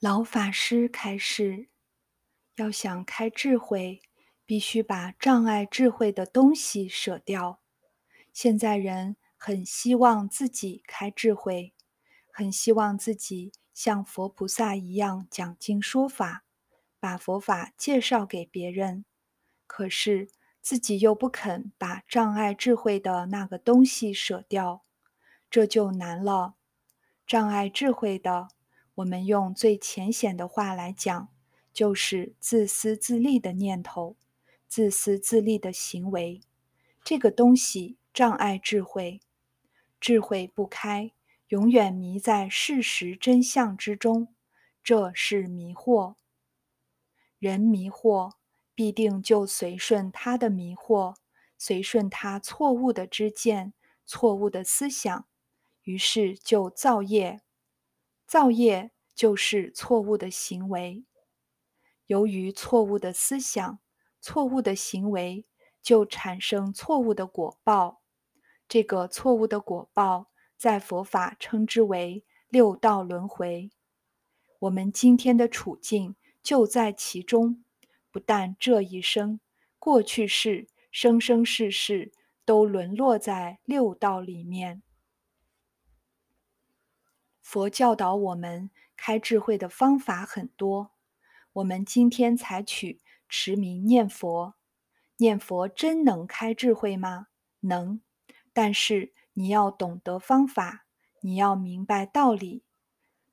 老法师开示：要想开智慧，必须把障碍智慧的东西舍掉。现在人很希望自己开智慧，很希望自己像佛菩萨一样讲经说法，把佛法介绍给别人。可是自己又不肯把障碍智慧的那个东西舍掉，这就难了。障碍智慧的。我们用最浅显的话来讲，就是自私自利的念头，自私自利的行为。这个东西障碍智慧，智慧不开，永远迷在事实真相之中，这是迷惑。人迷惑，必定就随顺他的迷惑，随顺他错误的知见、错误的思想，于是就造业。造业就是错误的行为，由于错误的思想、错误的行为，就产生错误的果报。这个错误的果报，在佛法称之为六道轮回。我们今天的处境就在其中，不但这一生，过去世、生生世世都沦落在六道里面。佛教导我们开智慧的方法很多，我们今天采取持名念佛。念佛真能开智慧吗？能，但是你要懂得方法，你要明白道理。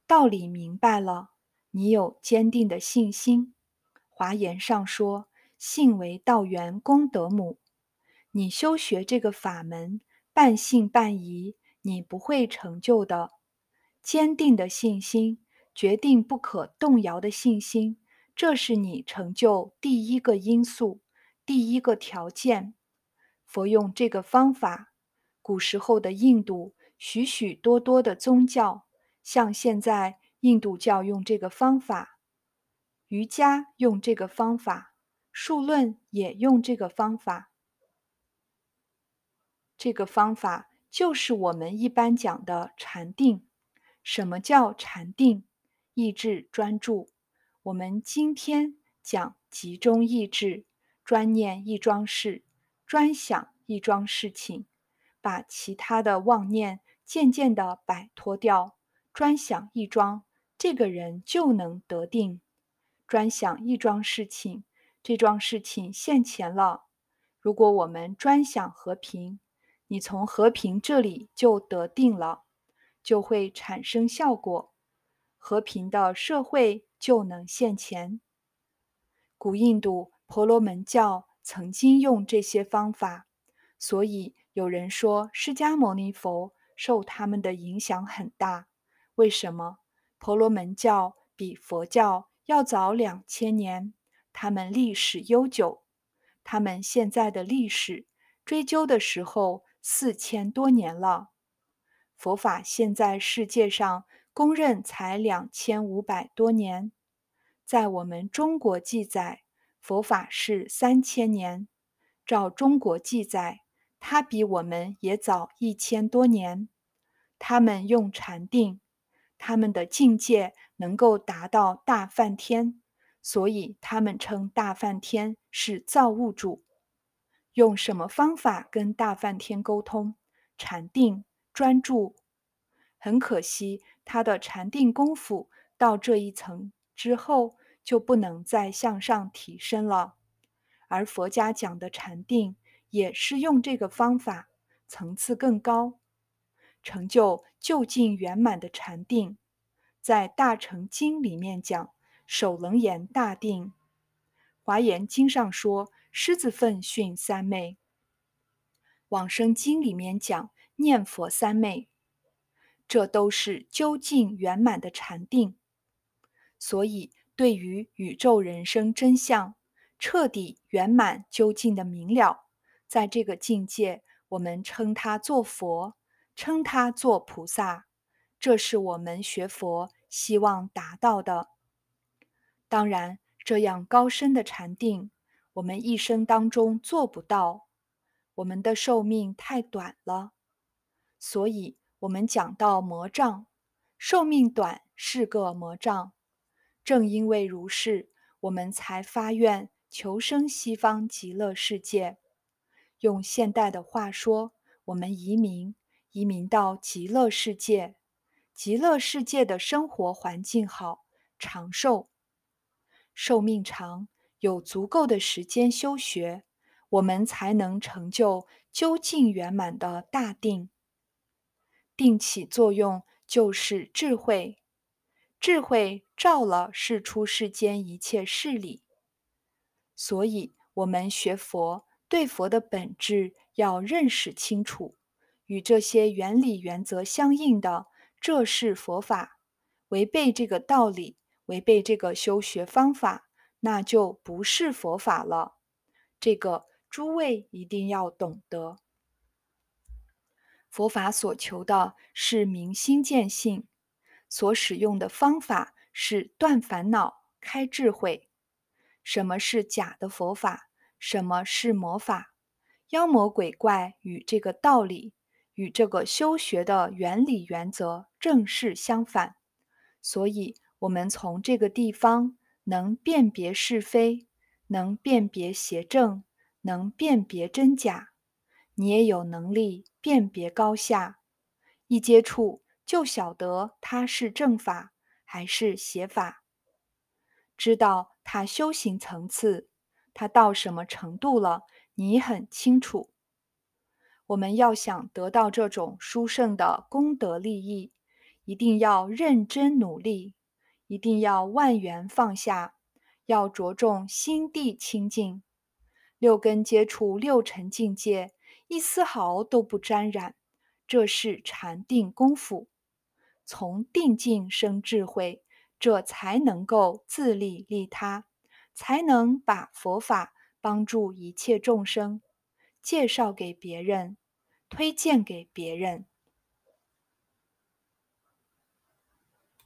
道理明白了，你有坚定的信心。华严上说：“信为道源，功德母。”你修学这个法门，半信半疑，你不会成就的。坚定的信心，决定不可动摇的信心，这是你成就第一个因素，第一个条件。佛用这个方法，古时候的印度许许多多的宗教，像现在印度教用这个方法，瑜伽用这个方法，数论也用这个方法。这个方法就是我们一般讲的禅定。什么叫禅定？意志专注。我们今天讲集中意志，专念一桩事，专想一桩事情，把其他的妄念渐渐的摆脱掉，专想一桩，这个人就能得定。专想一桩事情，这桩事情现前了。如果我们专想和平，你从和平这里就得定了。就会产生效果，和平的社会就能现前。古印度婆罗门教曾经用这些方法，所以有人说释迦牟尼佛受他们的影响很大。为什么？婆罗门教比佛教要早两千年，他们历史悠久，他们现在的历史追究的时候四千多年了。佛法现在世界上公认才两千五百多年，在我们中国记载，佛法是三千年。照中国记载，它比我们也早一千多年。他们用禅定，他们的境界能够达到大梵天，所以他们称大梵天是造物主。用什么方法跟大梵天沟通？禅定。专注，很可惜，他的禅定功夫到这一层之后就不能再向上提升了。而佛家讲的禅定也是用这个方法，层次更高，成就就近圆满的禅定。在《大乘经》里面讲首楞严大定，《华严经》上说狮子奋训三昧，《往生经》里面讲。念佛三昧，这都是究竟圆满的禅定。所以，对于宇宙人生真相彻底圆满究竟的明了，在这个境界，我们称它做佛，称它做菩萨。这是我们学佛希望达到的。当然，这样高深的禅定，我们一生当中做不到，我们的寿命太短了。所以，我们讲到魔障，寿命短是个魔障。正因为如是，我们才发愿求生西方极乐世界。用现代的话说，我们移民，移民到极乐世界。极乐世界的生活环境好，长寿，寿命长，有足够的时间修学，我们才能成就究竟圆满的大定。定起作用就是智慧。智慧照了世出世间一切事理，所以我们学佛，对佛的本质要认识清楚，与这些原理原则相应的，这是佛法；违背这个道理，违背这个修学方法，那就不是佛法了。这个诸位一定要懂得，佛法所求的是明心见性。所使用的方法是断烦恼、开智慧。什么是假的佛法？什么是魔法？妖魔鬼怪与这个道理、与这个修学的原理原则正是相反。所以，我们从这个地方能辨别是非，能辨别邪正，能辨别真假。你也有能力辨别高下。一接触。就晓得他是正法还是邪法，知道他修行层次，他到什么程度了，你很清楚。我们要想得到这种殊胜的功德利益，一定要认真努力，一定要万缘放下，要着重心地清净，六根接触六尘境界，一丝毫都不沾染，这是禅定功夫。从定境生智慧，这才能够自利利他，才能把佛法帮助一切众生，介绍给别人，推荐给别人。